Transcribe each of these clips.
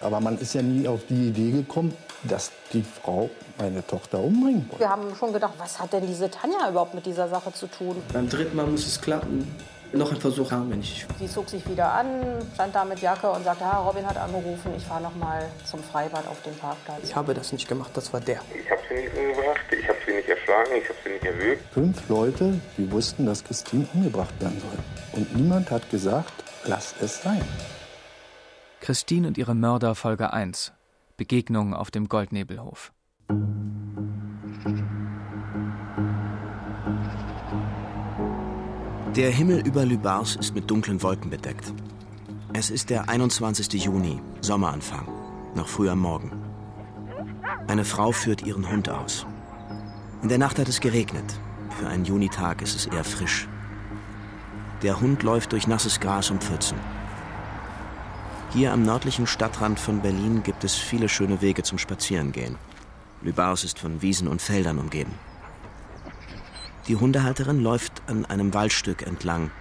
Aber man ist ja nie auf die Idee gekommen, dass die Frau meine Tochter umbringen wollte. Wir haben schon gedacht, was hat denn diese Tanja überhaupt mit dieser Sache zu tun? Beim dritten Mal muss es klappen. Noch ein Versuch haben wir nicht. Sie zog sich wieder an, stand da mit Jacke und sagte, ja, Robin hat angerufen, ich fahre noch mal zum Freibad auf den Parkplatz. Ich habe das nicht gemacht, das war der. Ich habe sie nicht umgebracht, ich habe sie nicht erschlagen, ich habe sie nicht erwürgt. Fünf Leute, die wussten, dass Christine umgebracht werden soll. Und niemand hat gesagt, lass es sein. Christine und ihre Mörder Folge 1. Begegnung auf dem Goldnebelhof. Der Himmel über Lübars ist mit dunklen Wolken bedeckt. Es ist der 21. Juni, Sommeranfang, noch früh am Morgen. Eine Frau führt ihren Hund aus. In der Nacht hat es geregnet. Für einen Junitag ist es eher frisch. Der Hund läuft durch nasses Gras und Pfützen. Hier am nördlichen Stadtrand von Berlin gibt es viele schöne Wege zum Spazierengehen. Lübars ist von Wiesen und Feldern umgeben. Die Hundehalterin läuft an einem Waldstück entlang.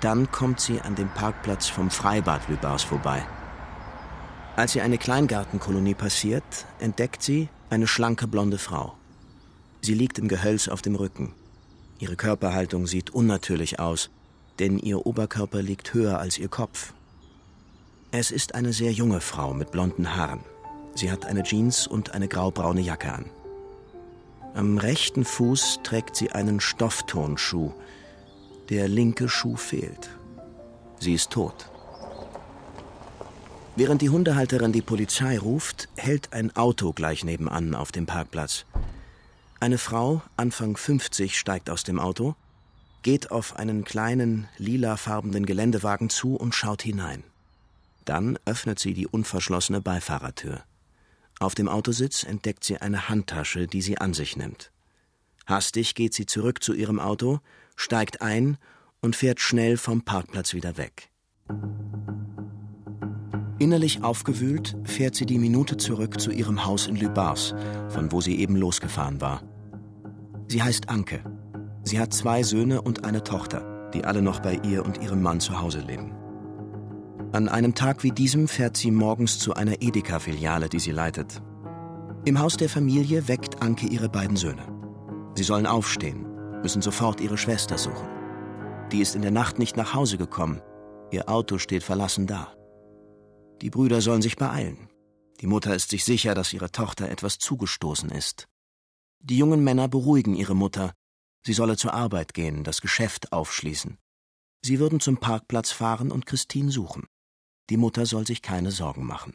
Dann kommt sie an dem Parkplatz vom Freibad Lübars vorbei. Als sie eine Kleingartenkolonie passiert, entdeckt sie eine schlanke blonde Frau. Sie liegt im Gehölz auf dem Rücken. Ihre Körperhaltung sieht unnatürlich aus, denn ihr Oberkörper liegt höher als ihr Kopf. Es ist eine sehr junge Frau mit blonden Haaren. Sie hat eine Jeans und eine graubraune Jacke an. Am rechten Fuß trägt sie einen Stofftonschuh. Der linke Schuh fehlt. Sie ist tot. Während die Hundehalterin die Polizei ruft, hält ein Auto gleich nebenan auf dem Parkplatz. Eine Frau, Anfang 50, steigt aus dem Auto, geht auf einen kleinen, lilafarbenen Geländewagen zu und schaut hinein. Dann öffnet sie die unverschlossene Beifahrertür. Auf dem Autositz entdeckt sie eine Handtasche, die sie an sich nimmt. Hastig geht sie zurück zu ihrem Auto, steigt ein und fährt schnell vom Parkplatz wieder weg. Innerlich aufgewühlt fährt sie die Minute zurück zu ihrem Haus in Lübars, von wo sie eben losgefahren war. Sie heißt Anke. Sie hat zwei Söhne und eine Tochter, die alle noch bei ihr und ihrem Mann zu Hause leben. An einem Tag wie diesem fährt sie morgens zu einer Edeka-Filiale, die sie leitet. Im Haus der Familie weckt Anke ihre beiden Söhne. Sie sollen aufstehen, müssen sofort ihre Schwester suchen. Die ist in der Nacht nicht nach Hause gekommen. Ihr Auto steht verlassen da. Die Brüder sollen sich beeilen. Die Mutter ist sich sicher, dass ihrer Tochter etwas zugestoßen ist. Die jungen Männer beruhigen ihre Mutter. Sie solle zur Arbeit gehen, das Geschäft aufschließen. Sie würden zum Parkplatz fahren und Christine suchen. Die Mutter soll sich keine Sorgen machen.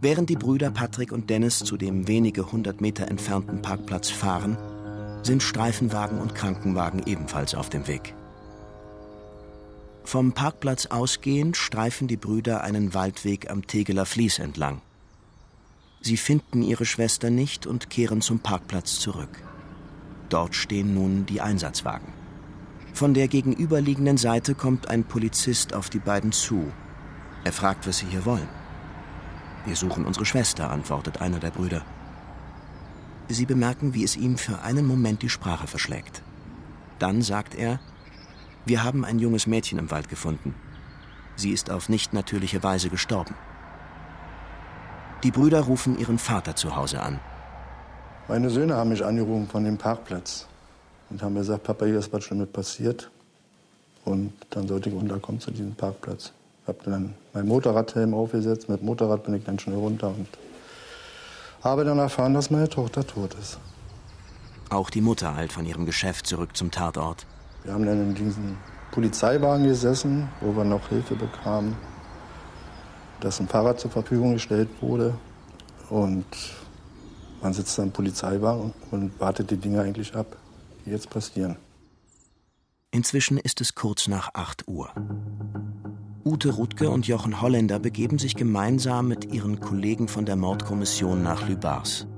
Während die Brüder Patrick und Dennis zu dem wenige hundert Meter entfernten Parkplatz fahren, sind Streifenwagen und Krankenwagen ebenfalls auf dem Weg. Vom Parkplatz ausgehend streifen die Brüder einen Waldweg am Tegeler Fließ entlang. Sie finden ihre Schwester nicht und kehren zum Parkplatz zurück. Dort stehen nun die Einsatzwagen. Von der gegenüberliegenden Seite kommt ein Polizist auf die beiden zu er fragt, was sie hier wollen. Wir suchen unsere Schwester, antwortet einer der Brüder. Sie bemerken, wie es ihm für einen Moment die Sprache verschlägt. Dann sagt er, wir haben ein junges Mädchen im Wald gefunden. Sie ist auf nicht natürliche Weise gestorben. Die Brüder rufen ihren Vater zu Hause an. Meine Söhne haben mich angerufen von dem Parkplatz und haben gesagt, Papa, hier ist was Schlimmes passiert. Und dann sollte ich unterkommen zu diesem Parkplatz. Habe dann mein Motorradhelm aufgesetzt. Mit Motorrad bin ich dann schnell runter und habe dann erfahren, dass meine Tochter tot ist. Auch die Mutter eilt von ihrem Geschäft zurück zum Tatort. Wir haben dann in diesem Polizeiwagen gesessen, wo wir noch Hilfe bekamen, dass ein Fahrrad zur Verfügung gestellt wurde. Und man sitzt dann im Polizeiwagen und wartet die Dinge eigentlich ab, die jetzt passieren. Inzwischen ist es kurz nach 8 Uhr. Ute Rutke und Jochen Holländer begeben sich gemeinsam mit ihren Kollegen von der Mordkommission nach Lübars.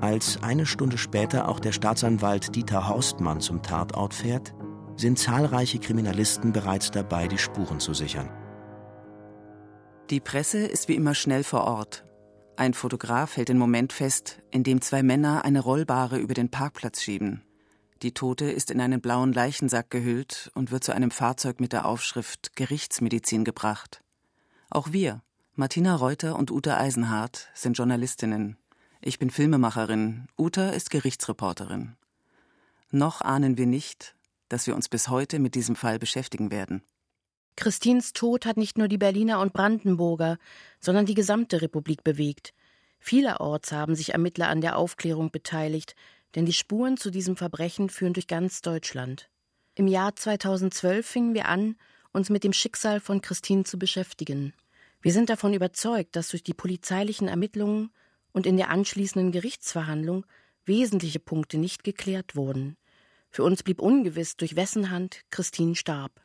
Als eine Stunde später auch der Staatsanwalt Dieter Horstmann zum Tatort fährt, sind zahlreiche Kriminalisten bereits dabei, die Spuren zu sichern. Die Presse ist wie immer schnell vor Ort. Ein Fotograf hält den Moment fest, in dem zwei Männer eine Rollbare über den Parkplatz schieben. Die Tote ist in einen blauen Leichensack gehüllt und wird zu einem Fahrzeug mit der Aufschrift Gerichtsmedizin gebracht. Auch wir, Martina Reuter und Uta Eisenhardt sind Journalistinnen. Ich bin Filmemacherin. Uta ist Gerichtsreporterin. Noch ahnen wir nicht, dass wir uns bis heute mit diesem Fall beschäftigen werden. Christins Tod hat nicht nur die Berliner und Brandenburger, sondern die gesamte Republik bewegt. Vielerorts haben sich Ermittler an der Aufklärung beteiligt, denn die Spuren zu diesem Verbrechen führen durch ganz Deutschland. Im Jahr 2012 fingen wir an, uns mit dem Schicksal von Christine zu beschäftigen. Wir sind davon überzeugt, dass durch die polizeilichen Ermittlungen und in der anschließenden Gerichtsverhandlung wesentliche Punkte nicht geklärt wurden. Für uns blieb ungewiss, durch wessen Hand Christine starb.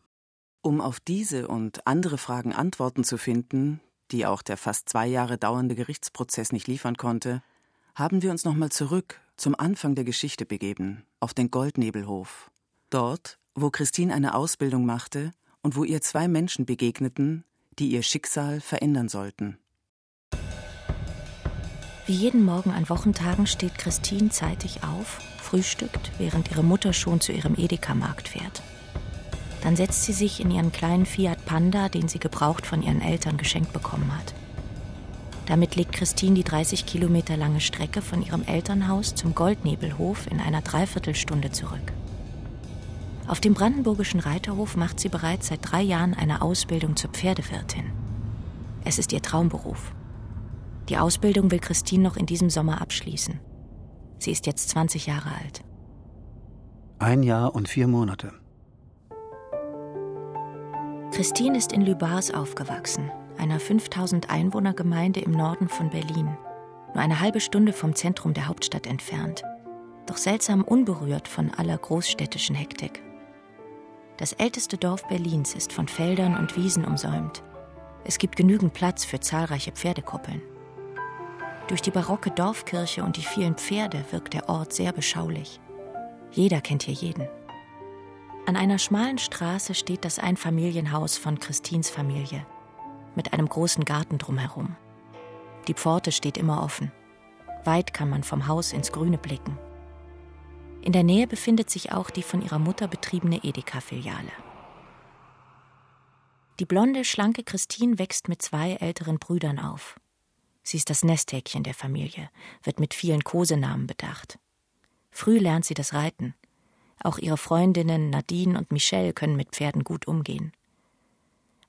Um auf diese und andere Fragen Antworten zu finden, die auch der fast zwei Jahre dauernde Gerichtsprozess nicht liefern konnte, haben wir uns nochmal zurück zum Anfang der Geschichte begeben, auf den Goldnebelhof. Dort, wo Christine eine Ausbildung machte und wo ihr zwei Menschen begegneten, die ihr Schicksal verändern sollten. Wie jeden Morgen an Wochentagen steht Christine zeitig auf, frühstückt, während ihre Mutter schon zu ihrem Edeka-Markt fährt. Dann setzt sie sich in ihren kleinen Fiat Panda, den sie gebraucht von ihren Eltern geschenkt bekommen hat. Damit legt Christine die 30 Kilometer lange Strecke von ihrem Elternhaus zum Goldnebelhof in einer Dreiviertelstunde zurück. Auf dem brandenburgischen Reiterhof macht sie bereits seit drei Jahren eine Ausbildung zur Pferdewirtin. Es ist ihr Traumberuf. Die Ausbildung will Christine noch in diesem Sommer abschließen. Sie ist jetzt 20 Jahre alt. Ein Jahr und vier Monate. Christine ist in Lübars aufgewachsen, einer 5000 Einwohnergemeinde im Norden von Berlin, nur eine halbe Stunde vom Zentrum der Hauptstadt entfernt, doch seltsam unberührt von aller großstädtischen Hektik. Das älteste Dorf Berlins ist von Feldern und Wiesen umsäumt. Es gibt genügend Platz für zahlreiche Pferdekuppeln. Durch die barocke Dorfkirche und die vielen Pferde wirkt der Ort sehr beschaulich. Jeder kennt hier jeden. An einer schmalen Straße steht das Einfamilienhaus von Christins Familie mit einem großen Garten drumherum. Die Pforte steht immer offen. Weit kann man vom Haus ins Grüne blicken. In der Nähe befindet sich auch die von ihrer Mutter betriebene Edeka-Filiale. Die blonde, schlanke Christine wächst mit zwei älteren Brüdern auf. Sie ist das Nesthäkchen der Familie, wird mit vielen Kosenamen bedacht. Früh lernt sie das Reiten. Auch ihre Freundinnen Nadine und Michelle können mit Pferden gut umgehen.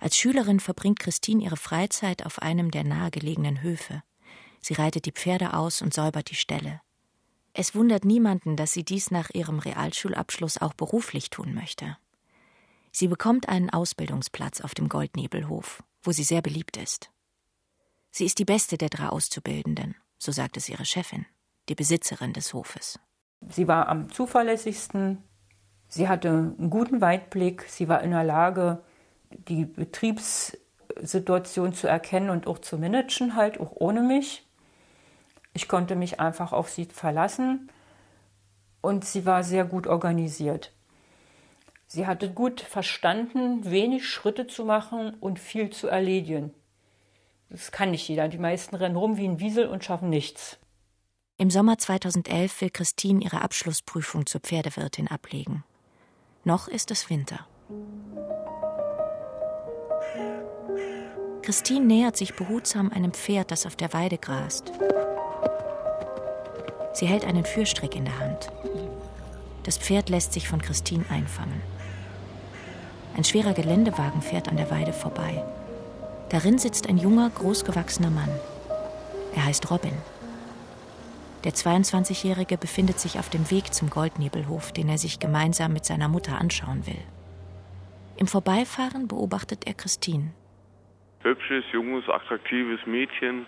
Als Schülerin verbringt Christine ihre Freizeit auf einem der nahegelegenen Höfe. Sie reitet die Pferde aus und säubert die Ställe. Es wundert niemanden, dass sie dies nach ihrem Realschulabschluss auch beruflich tun möchte. Sie bekommt einen Ausbildungsplatz auf dem Goldnebelhof, wo sie sehr beliebt ist. Sie ist die beste der drei Auszubildenden, so sagt es ihre Chefin, die Besitzerin des Hofes. Sie war am zuverlässigsten, sie hatte einen guten Weitblick, sie war in der Lage, die Betriebssituation zu erkennen und auch zu managen, halt auch ohne mich. Ich konnte mich einfach auf sie verlassen und sie war sehr gut organisiert. Sie hatte gut verstanden, wenig Schritte zu machen und viel zu erledigen. Das kann nicht jeder. Die meisten rennen rum wie ein Wiesel und schaffen nichts. Im Sommer 2011 will Christine ihre Abschlussprüfung zur Pferdewirtin ablegen. Noch ist es Winter. Christine nähert sich behutsam einem Pferd, das auf der Weide grast. Sie hält einen Führstrick in der Hand. Das Pferd lässt sich von Christine einfangen. Ein schwerer Geländewagen fährt an der Weide vorbei. Darin sitzt ein junger, großgewachsener Mann. Er heißt Robin. Der 22-Jährige befindet sich auf dem Weg zum Goldnebelhof, den er sich gemeinsam mit seiner Mutter anschauen will. Im Vorbeifahren beobachtet er Christine. Hübsches, junges, attraktives Mädchen,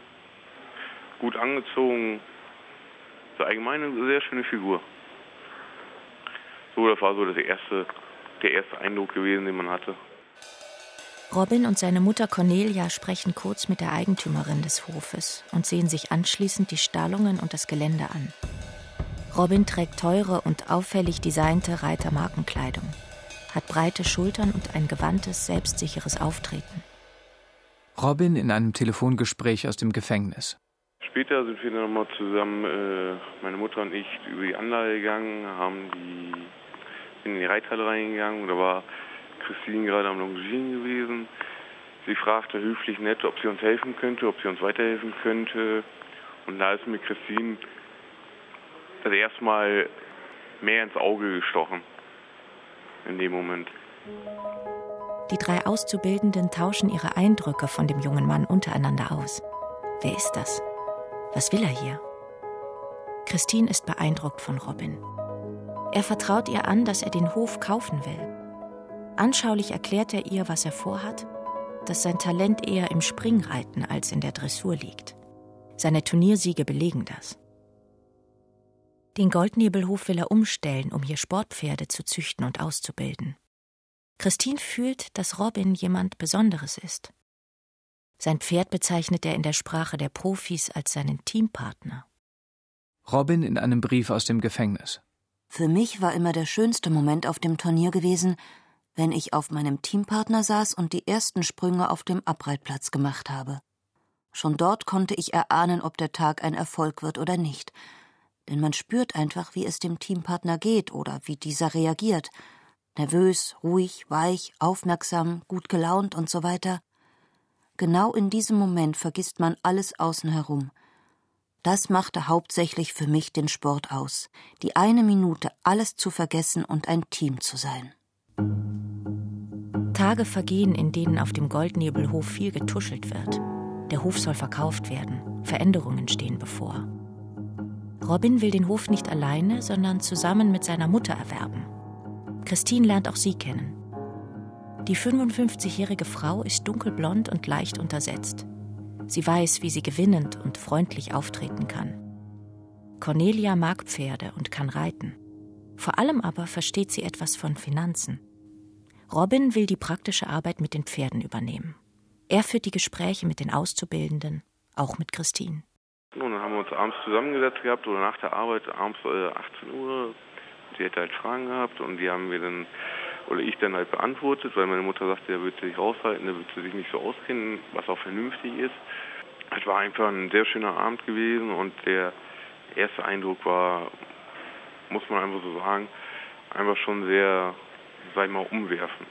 gut angezogen. So allgemein eine sehr schöne Figur. So, das war so das erste, der erste Eindruck gewesen, den man hatte. Robin und seine Mutter Cornelia sprechen kurz mit der Eigentümerin des Hofes und sehen sich anschließend die Stallungen und das Gelände an. Robin trägt teure und auffällig designte Reitermarkenkleidung, hat breite Schultern und ein gewandtes, selbstsicheres Auftreten. Robin in einem Telefongespräch aus dem Gefängnis. Später sind wir nochmal zusammen, äh, meine Mutter und ich, über die Anlage gegangen, haben die, in die Reithalle reingegangen da war Christine gerade am Longieren gewesen. Sie fragte höflich nett, ob sie uns helfen könnte, ob sie uns weiterhelfen könnte. Und da ist mir Christine das erste Mal mehr ins Auge gestochen. In dem Moment. Die drei Auszubildenden tauschen ihre Eindrücke von dem jungen Mann untereinander aus. Wer ist das? Was will er hier? Christine ist beeindruckt von Robin. Er vertraut ihr an, dass er den Hof kaufen will. Anschaulich erklärt er ihr, was er vorhat, dass sein Talent eher im Springreiten als in der Dressur liegt. Seine Turniersiege belegen das. Den Goldnebelhof will er umstellen, um hier Sportpferde zu züchten und auszubilden. Christine fühlt, dass Robin jemand Besonderes ist. Sein Pferd bezeichnet er in der Sprache der Profis als seinen Teampartner. Robin in einem Brief aus dem Gefängnis. Für mich war immer der schönste Moment auf dem Turnier gewesen, wenn ich auf meinem Teampartner saß und die ersten Sprünge auf dem Abreitplatz gemacht habe. Schon dort konnte ich erahnen, ob der Tag ein Erfolg wird oder nicht. Denn man spürt einfach, wie es dem Teampartner geht oder wie dieser reagiert. Nervös, ruhig, weich, aufmerksam, gut gelaunt und so weiter. Genau in diesem Moment vergisst man alles außen herum. Das machte hauptsächlich für mich den Sport aus, die eine Minute alles zu vergessen und ein Team zu sein. Tage vergehen, in denen auf dem Goldnebelhof viel getuschelt wird. Der Hof soll verkauft werden, Veränderungen stehen bevor. Robin will den Hof nicht alleine, sondern zusammen mit seiner Mutter erwerben. Christine lernt auch sie kennen. Die 55-jährige Frau ist dunkelblond und leicht untersetzt. Sie weiß, wie sie gewinnend und freundlich auftreten kann. Cornelia mag Pferde und kann reiten. Vor allem aber versteht sie etwas von Finanzen. Robin will die praktische Arbeit mit den Pferden übernehmen. Er führt die Gespräche mit den Auszubildenden, auch mit Christine. Nun, dann haben wir uns abends zusammengesetzt gehabt oder nach der Arbeit, abends äh, 18 Uhr. Sie hätte halt Fragen gehabt und die haben wir dann oder ich dann halt beantwortet, weil meine Mutter sagte, er würde sich raushalten, er würde sich nicht so auskennen, was auch vernünftig ist. Es war einfach ein sehr schöner Abend gewesen und der erste Eindruck war, muss man einfach so sagen, einfach schon sehr, sag ich mal, umwerfend.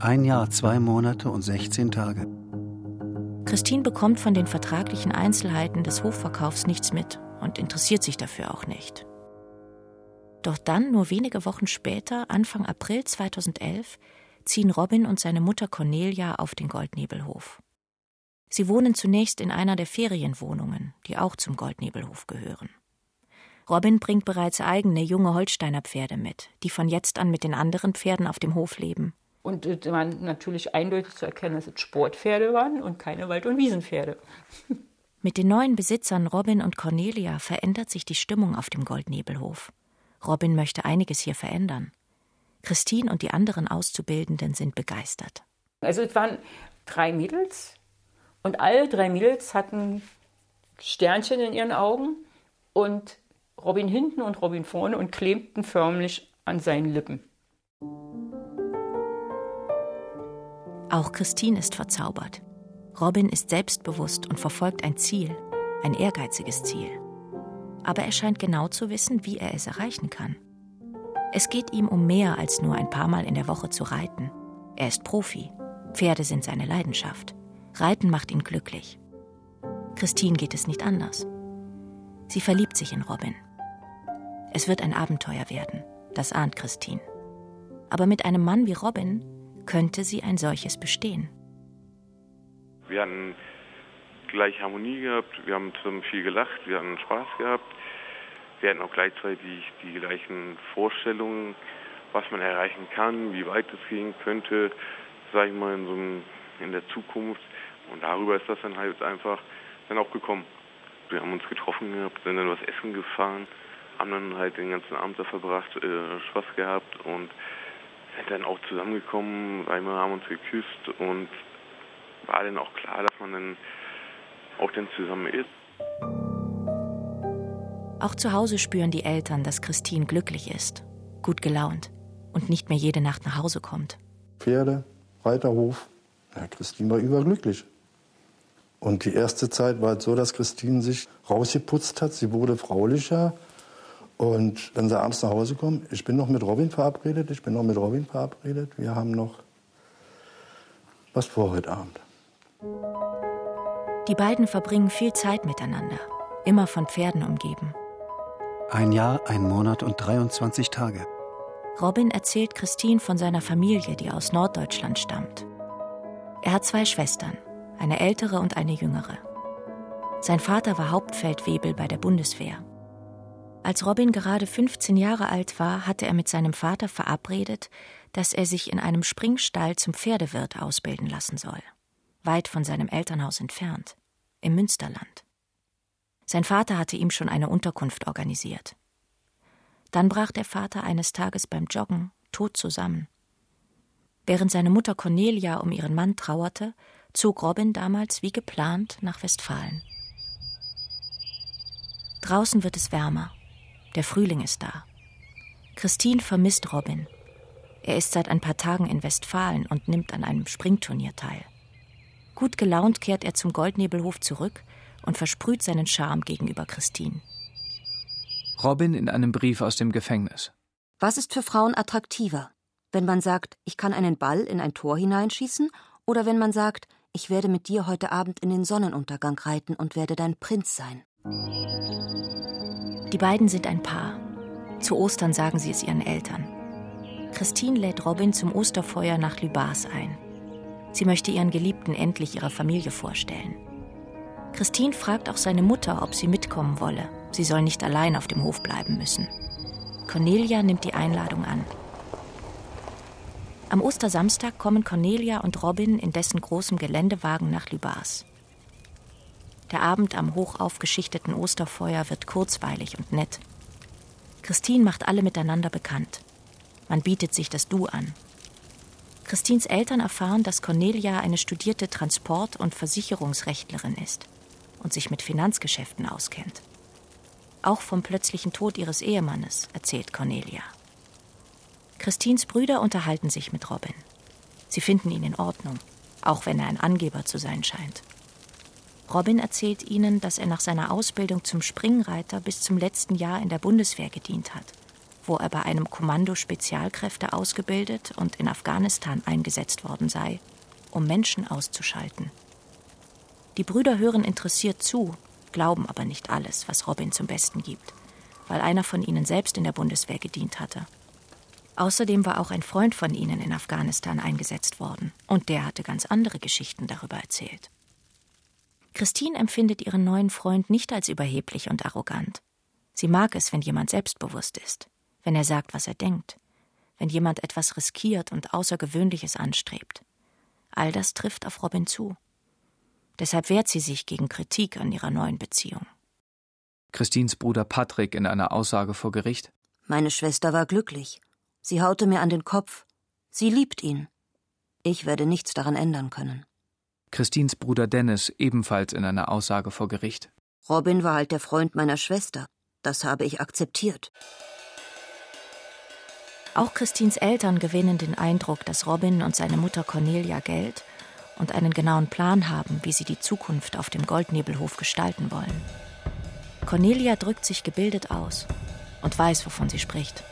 Ein Jahr, zwei Monate und 16 Tage. Christine bekommt von den vertraglichen Einzelheiten des Hofverkaufs nichts mit und interessiert sich dafür auch nicht. Doch dann, nur wenige Wochen später, Anfang April 2011, ziehen Robin und seine Mutter Cornelia auf den Goldnebelhof. Sie wohnen zunächst in einer der Ferienwohnungen, die auch zum Goldnebelhof gehören. Robin bringt bereits eigene junge Holsteiner Pferde mit, die von jetzt an mit den anderen Pferden auf dem Hof leben. Und es war natürlich eindeutig zu erkennen, dass es Sportpferde waren und keine Wald- und Wiesenpferde. Mit den neuen Besitzern Robin und Cornelia verändert sich die Stimmung auf dem Goldnebelhof. Robin möchte einiges hier verändern. Christine und die anderen Auszubildenden sind begeistert. Also es waren drei Mädels und alle drei Mädels hatten Sternchen in ihren Augen und Robin hinten und Robin vorne und klebten förmlich an seinen Lippen. Auch Christine ist verzaubert. Robin ist selbstbewusst und verfolgt ein Ziel, ein ehrgeiziges Ziel aber er scheint genau zu wissen, wie er es erreichen kann. Es geht ihm um mehr als nur ein paar Mal in der Woche zu reiten. Er ist Profi. Pferde sind seine Leidenschaft. Reiten macht ihn glücklich. Christine geht es nicht anders. Sie verliebt sich in Robin. Es wird ein Abenteuer werden, das ahnt Christine. Aber mit einem Mann wie Robin könnte sie ein solches bestehen. Wir hatten gleiche Harmonie gehabt, wir haben zusammen viel gelacht, wir hatten Spaß gehabt. Wir hatten auch gleichzeitig die gleichen Vorstellungen, was man erreichen kann, wie weit es gehen könnte, sage ich mal, in, so einem, in der Zukunft. Und darüber ist das dann halt einfach dann auch gekommen. Wir haben uns getroffen gehabt, sind dann was essen gefahren, haben dann halt den ganzen Abend da verbracht, äh, Spaß gehabt und sind dann auch zusammengekommen, einmal haben uns geküsst und war dann auch klar, dass man dann auch dann zusammen ist. Auch zu Hause spüren die Eltern, dass Christine glücklich ist, gut gelaunt und nicht mehr jede Nacht nach Hause kommt. Pferde, Reiterhof. Ja, Christine war überglücklich. Und die erste Zeit war es so, dass Christine sich rausgeputzt hat. Sie wurde fraulicher. Und wenn sie abends nach Hause kommt, ich bin noch mit Robin verabredet, ich bin noch mit Robin verabredet. Wir haben noch was vor heute Abend. Die beiden verbringen viel Zeit miteinander, immer von Pferden umgeben. Ein Jahr, ein Monat und 23 Tage. Robin erzählt Christine von seiner Familie, die aus Norddeutschland stammt. Er hat zwei Schwestern, eine ältere und eine jüngere. Sein Vater war Hauptfeldwebel bei der Bundeswehr. Als Robin gerade 15 Jahre alt war, hatte er mit seinem Vater verabredet, dass er sich in einem Springstall zum Pferdewirt ausbilden lassen soll, weit von seinem Elternhaus entfernt, im Münsterland. Sein Vater hatte ihm schon eine Unterkunft organisiert. Dann brach der Vater eines Tages beim Joggen tot zusammen. Während seine Mutter Cornelia um ihren Mann trauerte, zog Robin damals wie geplant nach Westfalen. Draußen wird es wärmer der Frühling ist da. Christine vermisst Robin. Er ist seit ein paar Tagen in Westfalen und nimmt an einem Springturnier teil. Gut gelaunt kehrt er zum Goldnebelhof zurück und versprüht seinen Charme gegenüber Christine. Robin in einem Brief aus dem Gefängnis. Was ist für Frauen attraktiver? Wenn man sagt, ich kann einen Ball in ein Tor hineinschießen, oder wenn man sagt, ich werde mit dir heute Abend in den Sonnenuntergang reiten und werde dein Prinz sein. Die beiden sind ein Paar. Zu Ostern sagen sie es ihren Eltern. Christine lädt Robin zum Osterfeuer nach Lübars ein. Sie möchte ihren Geliebten endlich ihrer Familie vorstellen. Christine fragt auch seine Mutter, ob sie mitkommen wolle. Sie soll nicht allein auf dem Hof bleiben müssen. Cornelia nimmt die Einladung an. Am Ostersamstag kommen Cornelia und Robin in dessen großem Geländewagen nach Lübars. Der Abend am hoch aufgeschichteten Osterfeuer wird kurzweilig und nett. Christine macht alle miteinander bekannt. Man bietet sich das Du an. Christines Eltern erfahren, dass Cornelia eine studierte Transport- und Versicherungsrechtlerin ist und sich mit Finanzgeschäften auskennt. Auch vom plötzlichen Tod ihres Ehemannes erzählt Cornelia. Christines Brüder unterhalten sich mit Robin. Sie finden ihn in Ordnung, auch wenn er ein Angeber zu sein scheint. Robin erzählt ihnen, dass er nach seiner Ausbildung zum Springreiter bis zum letzten Jahr in der Bundeswehr gedient hat, wo er bei einem Kommando Spezialkräfte ausgebildet und in Afghanistan eingesetzt worden sei, um Menschen auszuschalten. Die Brüder hören interessiert zu, glauben aber nicht alles, was Robin zum Besten gibt, weil einer von ihnen selbst in der Bundeswehr gedient hatte. Außerdem war auch ein Freund von ihnen in Afghanistan eingesetzt worden, und der hatte ganz andere Geschichten darüber erzählt. Christine empfindet ihren neuen Freund nicht als überheblich und arrogant. Sie mag es, wenn jemand selbstbewusst ist, wenn er sagt, was er denkt, wenn jemand etwas riskiert und Außergewöhnliches anstrebt. All das trifft auf Robin zu. Deshalb wehrt sie sich gegen Kritik an ihrer neuen Beziehung. Christines Bruder Patrick in einer Aussage vor Gericht. Meine Schwester war glücklich. Sie haute mir an den Kopf. Sie liebt ihn. Ich werde nichts daran ändern können. Christins Bruder Dennis ebenfalls in einer Aussage vor Gericht. Robin war halt der Freund meiner Schwester. Das habe ich akzeptiert. Auch Christins Eltern gewinnen den Eindruck, dass Robin und seine Mutter Cornelia Geld und einen genauen Plan haben, wie sie die Zukunft auf dem Goldnebelhof gestalten wollen. Cornelia drückt sich gebildet aus und weiß, wovon sie spricht.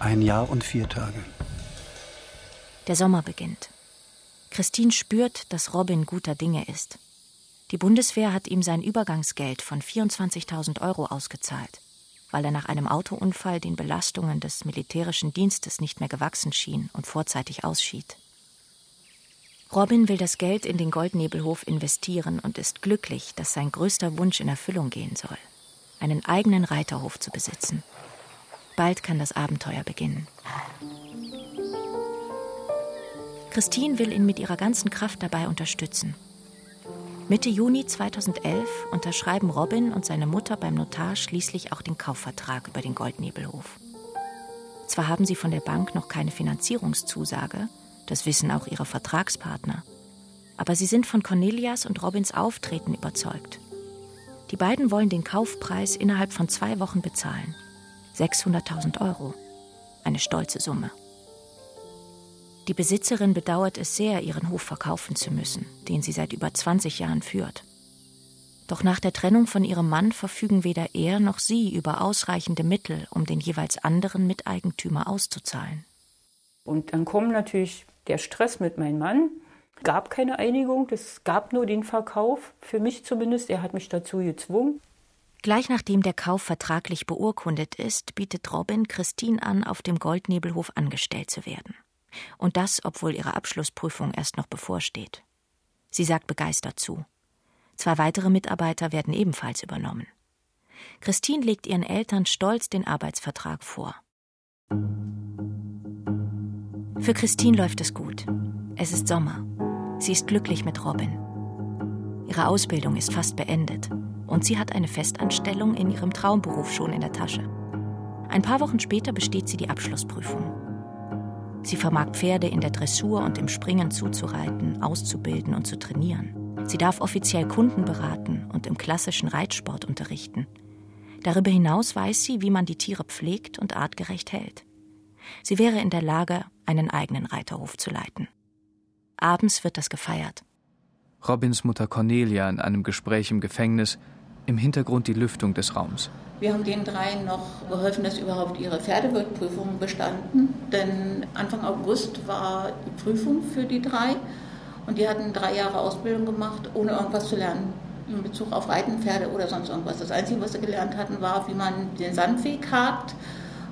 Ein Jahr und vier Tage. Der Sommer beginnt. Christine spürt, dass Robin guter Dinge ist. Die Bundeswehr hat ihm sein Übergangsgeld von 24.000 Euro ausgezahlt, weil er nach einem Autounfall den Belastungen des militärischen Dienstes nicht mehr gewachsen schien und vorzeitig ausschied. Robin will das Geld in den Goldnebelhof investieren und ist glücklich, dass sein größter Wunsch in Erfüllung gehen soll, einen eigenen Reiterhof zu besitzen. Bald kann das Abenteuer beginnen. Christine will ihn mit ihrer ganzen Kraft dabei unterstützen. Mitte Juni 2011 unterschreiben Robin und seine Mutter beim Notar schließlich auch den Kaufvertrag über den Goldnebelhof. Zwar haben sie von der Bank noch keine Finanzierungszusage, das wissen auch ihre Vertragspartner, aber sie sind von Cornelias und Robins Auftreten überzeugt. Die beiden wollen den Kaufpreis innerhalb von zwei Wochen bezahlen. 600.000 Euro. Eine stolze Summe. Die Besitzerin bedauert es sehr, ihren Hof verkaufen zu müssen, den sie seit über 20 Jahren führt. Doch nach der Trennung von ihrem Mann verfügen weder er noch sie über ausreichende Mittel, um den jeweils anderen Miteigentümer auszuzahlen. Und dann kommt natürlich der Stress mit meinem Mann. gab keine Einigung, es gab nur den Verkauf, für mich zumindest. Er hat mich dazu gezwungen. Gleich nachdem der Kauf vertraglich beurkundet ist, bietet Robin Christine an, auf dem Goldnebelhof angestellt zu werden. Und das, obwohl ihre Abschlussprüfung erst noch bevorsteht. Sie sagt begeistert zu. Zwei weitere Mitarbeiter werden ebenfalls übernommen. Christine legt ihren Eltern stolz den Arbeitsvertrag vor. Für Christine läuft es gut. Es ist Sommer. Sie ist glücklich mit Robin. Ihre Ausbildung ist fast beendet und sie hat eine Festanstellung in ihrem Traumberuf schon in der Tasche. Ein paar Wochen später besteht sie die Abschlussprüfung. Sie vermag Pferde in der Dressur und im Springen zuzureiten, auszubilden und zu trainieren. Sie darf offiziell Kunden beraten und im klassischen Reitsport unterrichten. Darüber hinaus weiß sie, wie man die Tiere pflegt und artgerecht hält. Sie wäre in der Lage, einen eigenen Reiterhof zu leiten. Abends wird das gefeiert. Robins Mutter Cornelia in einem Gespräch im Gefängnis, im Hintergrund die Lüftung des Raums. Wir haben den dreien noch geholfen, dass überhaupt ihre Pferdewirtprüfung bestanden. Denn Anfang August war die Prüfung für die drei. Und die hatten drei Jahre Ausbildung gemacht, ohne irgendwas zu lernen in Bezug auf Reiten, Pferde oder sonst irgendwas. Das Einzige, was sie gelernt hatten, war, wie man den Sandweg hakt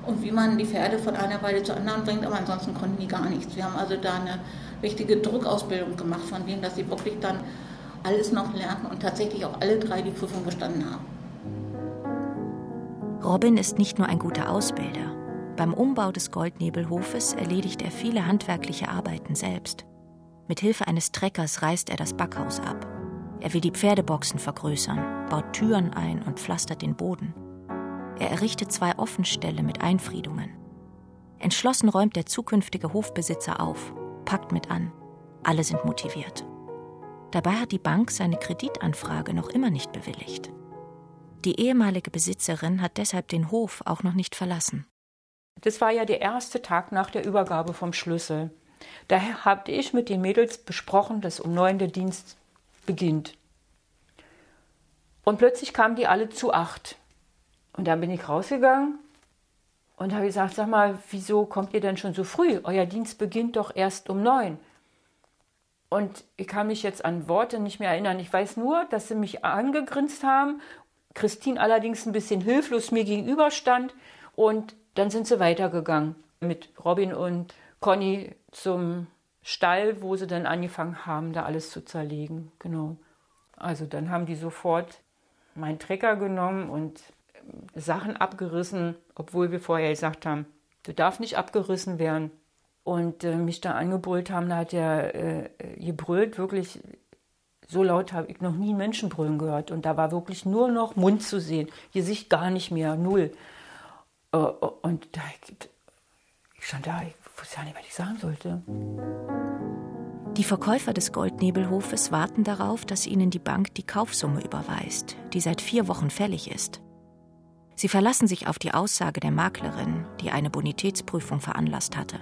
und wie man die Pferde von einer Weide zur anderen bringt, aber ansonsten konnten die gar nichts. Wir haben also da eine richtige Druckausbildung gemacht von denen, dass sie wirklich dann alles noch lernten und tatsächlich auch alle drei die Prüfung bestanden haben. Robin ist nicht nur ein guter Ausbilder. Beim Umbau des Goldnebelhofes erledigt er viele handwerkliche Arbeiten selbst. Mit Hilfe eines Treckers reißt er das Backhaus ab. Er will die Pferdeboxen vergrößern, baut Türen ein und pflastert den Boden. Er errichtet zwei Offenställe mit Einfriedungen. Entschlossen räumt der zukünftige Hofbesitzer auf, packt mit an. Alle sind motiviert. Dabei hat die Bank seine Kreditanfrage noch immer nicht bewilligt. Die ehemalige Besitzerin hat deshalb den Hof auch noch nicht verlassen. Das war ja der erste Tag nach der Übergabe vom Schlüssel. Daher habe ich mit den Mädels besprochen, dass um neun der Dienst beginnt. Und plötzlich kamen die alle zu acht. Und dann bin ich rausgegangen und habe gesagt, sag mal, wieso kommt ihr denn schon so früh? Euer Dienst beginnt doch erst um neun. Und ich kann mich jetzt an Worte nicht mehr erinnern. Ich weiß nur, dass sie mich angegrinst haben. Christine allerdings ein bisschen hilflos mir gegenüberstand. Und dann sind sie weitergegangen mit Robin und Conny zum Stall, wo sie dann angefangen haben, da alles zu zerlegen. Genau. Also dann haben die sofort meinen Trecker genommen und Sachen abgerissen, obwohl wir vorher gesagt haben, du darfst nicht abgerissen werden. Und äh, mich da angebrüllt haben, da hat er äh, gebrüllt, wirklich so laut habe ich noch nie einen Menschen brüllen gehört. Und da war wirklich nur noch Mund zu sehen, Gesicht gar nicht mehr, null. Äh, und da, ich stand da, ich wusste ja nicht, was ich sagen sollte. Die Verkäufer des Goldnebelhofes warten darauf, dass ihnen die Bank die Kaufsumme überweist, die seit vier Wochen fällig ist. Sie verlassen sich auf die Aussage der Maklerin, die eine Bonitätsprüfung veranlasst hatte.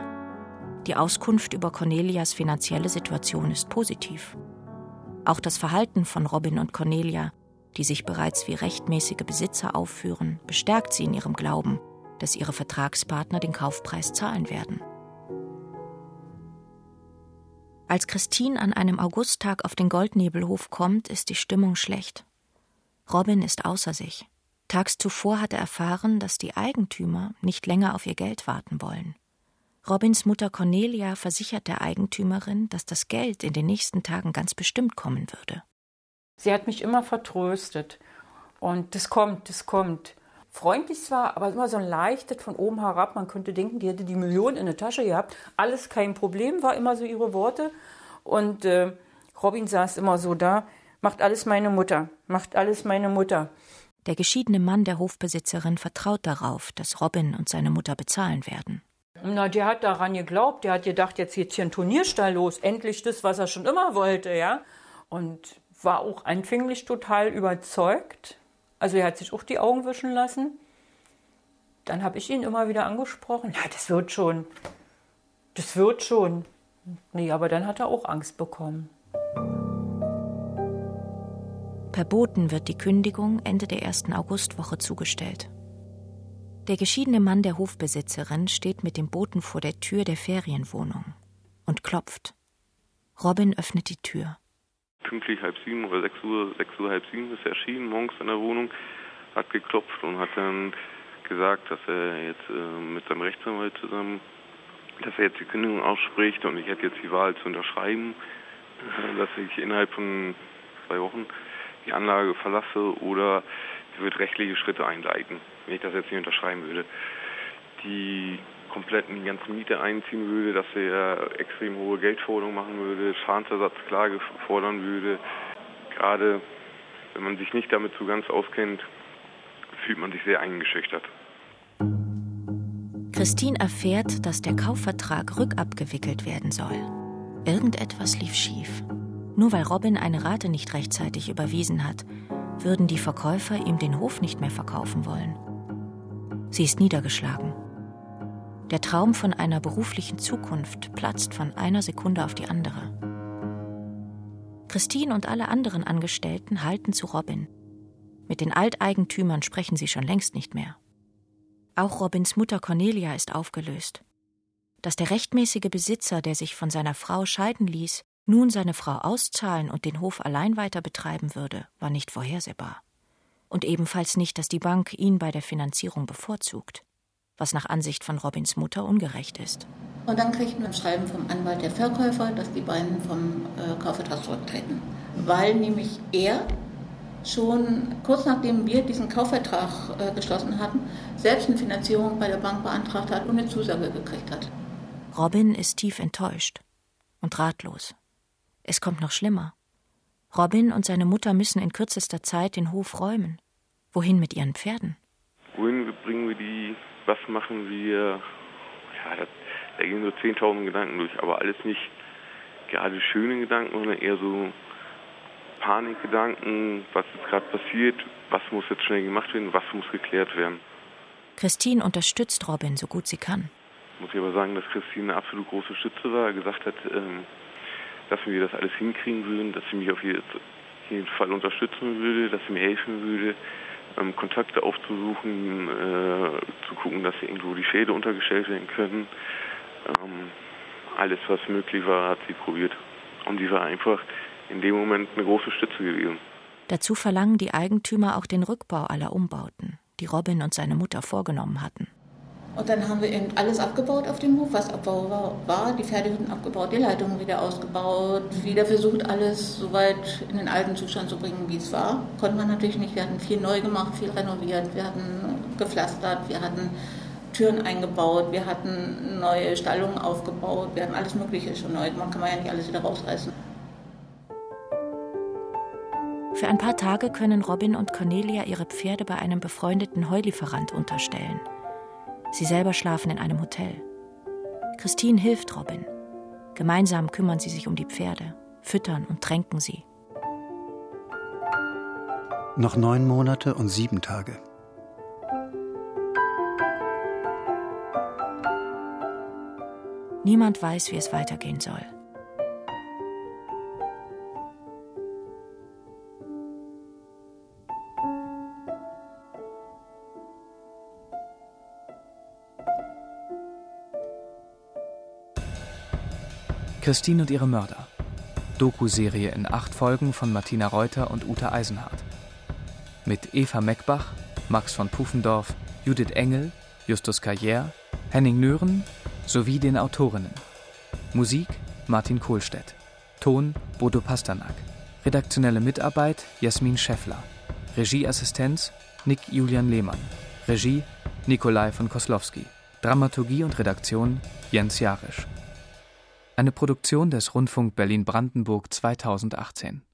Die Auskunft über Cornelias finanzielle Situation ist positiv. Auch das Verhalten von Robin und Cornelia, die sich bereits wie rechtmäßige Besitzer aufführen, bestärkt sie in ihrem Glauben, dass ihre Vertragspartner den Kaufpreis zahlen werden. Als Christine an einem Augusttag auf den Goldnebelhof kommt, ist die Stimmung schlecht. Robin ist außer sich. Tags zuvor hat er erfahren, dass die Eigentümer nicht länger auf ihr Geld warten wollen. Robins Mutter Cornelia versichert der Eigentümerin, dass das Geld in den nächsten Tagen ganz bestimmt kommen würde. Sie hat mich immer vertröstet. Und das kommt, das kommt. Freundlich zwar, aber immer so ein leichtes von oben herab. Man könnte denken, die hätte die Million in der Tasche gehabt. Alles kein Problem, war immer so ihre Worte. Und äh, Robin saß immer so da, macht alles meine Mutter, macht alles meine Mutter. Der geschiedene Mann der Hofbesitzerin vertraut darauf, dass Robin und seine Mutter bezahlen werden. Na, der hat daran geglaubt. Der hat gedacht, jetzt geht hier ein Turnierstall los. Endlich das, was er schon immer wollte, ja. Und war auch anfänglich total überzeugt. Also er hat sich auch die Augen wischen lassen. Dann habe ich ihn immer wieder angesprochen. Ja, das wird schon. Das wird schon. Nee, aber dann hat er auch Angst bekommen. Per Boten wird die Kündigung Ende der ersten Augustwoche zugestellt. Der geschiedene Mann der Hofbesitzerin steht mit dem Boten vor der Tür der Ferienwohnung und klopft. Robin öffnet die Tür. Pünktlich halb sieben oder sechs Uhr, sechs Uhr halb sieben ist er erschienen morgens in der Wohnung, hat geklopft und hat dann gesagt, dass er jetzt äh, mit seinem Rechtsanwalt zusammen, dass er jetzt die Kündigung ausspricht und ich hätte jetzt die Wahl zu unterschreiben, äh, dass ich innerhalb von zwei Wochen die Anlage verlasse oder wird rechtliche Schritte einleiten, wenn ich das jetzt nicht unterschreiben würde. Die kompletten die ganze Miete einziehen würde, dass er extrem hohe Geldforderungen machen würde, Schadensersatzklage fordern würde. Gerade wenn man sich nicht damit so ganz auskennt, fühlt man sich sehr eingeschüchtert. Christine erfährt, dass der Kaufvertrag rückabgewickelt werden soll. Irgendetwas lief schief. Nur weil Robin eine Rate nicht rechtzeitig überwiesen hat, würden die Verkäufer ihm den Hof nicht mehr verkaufen wollen. Sie ist niedergeschlagen. Der Traum von einer beruflichen Zukunft platzt von einer Sekunde auf die andere. Christine und alle anderen Angestellten halten zu Robin. Mit den Alteigentümern sprechen sie schon längst nicht mehr. Auch Robins Mutter Cornelia ist aufgelöst. Dass der rechtmäßige Besitzer, der sich von seiner Frau scheiden ließ, nun seine Frau auszahlen und den Hof allein weiter betreiben würde, war nicht vorhersehbar. Und ebenfalls nicht, dass die Bank ihn bei der Finanzierung bevorzugt was nach Ansicht von Robins Mutter ungerecht ist. Und dann kriegt man ein Schreiben vom Anwalt der Verkäufer, dass die beiden vom äh, Kaufvertrag zurücktreten. Weil nämlich er schon kurz nachdem wir diesen Kaufvertrag äh, geschlossen hatten, selbst eine Finanzierung bei der Bank beantragt hat und eine Zusage gekriegt hat. Robin ist tief enttäuscht und ratlos. Es kommt noch schlimmer. Robin und seine Mutter müssen in kürzester Zeit den Hof räumen. Wohin mit ihren Pferden? Wohin bringen wir die was machen wir, ja, da, da gehen so 10.000 Gedanken durch, aber alles nicht gerade schöne Gedanken, sondern eher so Panikgedanken, was jetzt gerade passiert, was muss jetzt schnell gemacht werden, was muss geklärt werden. Christine unterstützt Robin so gut sie kann. Muss ich aber sagen, dass Christine eine absolut große Stütze war, gesagt hat, ähm, dass wir das alles hinkriegen würden, dass sie mich auf jeden Fall unterstützen würde, dass sie mir helfen würde, ähm, Kontakte aufzusuchen, äh, zu gucken, dass irgendwo die Schäde untergestellt werden können. Ähm, alles, was möglich war, hat sie probiert. Und sie war einfach in dem Moment eine große Stütze gewesen. Dazu verlangen die Eigentümer auch den Rückbau aller Umbauten, die Robin und seine Mutter vorgenommen hatten. Und dann haben wir eben alles abgebaut auf dem Hof, was abbaubar war. Die Pferdehütten abgebaut, die Leitungen wieder ausgebaut, wieder versucht, alles so weit in den alten Zustand zu bringen, wie es war. Konnte man natürlich nicht. Wir hatten viel neu gemacht, viel renoviert, wir hatten gepflastert, wir hatten Türen eingebaut, wir hatten neue Stallungen aufgebaut, wir hatten alles Mögliche schon neu gemacht. Kann man ja nicht alles wieder rausreißen. Für ein paar Tage können Robin und Cornelia ihre Pferde bei einem befreundeten Heulieferant unterstellen. Sie selber schlafen in einem Hotel. Christine hilft Robin. Gemeinsam kümmern sie sich um die Pferde, füttern und tränken sie. Noch neun Monate und sieben Tage. Niemand weiß, wie es weitergehen soll. Christine und ihre Mörder. Doku-Serie in acht Folgen von Martina Reuter und Uta Eisenhardt. Mit Eva Meckbach, Max von Pufendorf, Judith Engel, Justus Carrière, Henning Nören sowie den Autorinnen. Musik Martin Kohlstedt. Ton Bodo Pasternak. Redaktionelle Mitarbeit Jasmin Scheffler. Regieassistenz Nick Julian Lehmann. Regie Nikolai von Koslowski. Dramaturgie und Redaktion Jens Jarisch. Eine Produktion des Rundfunk Berlin-Brandenburg 2018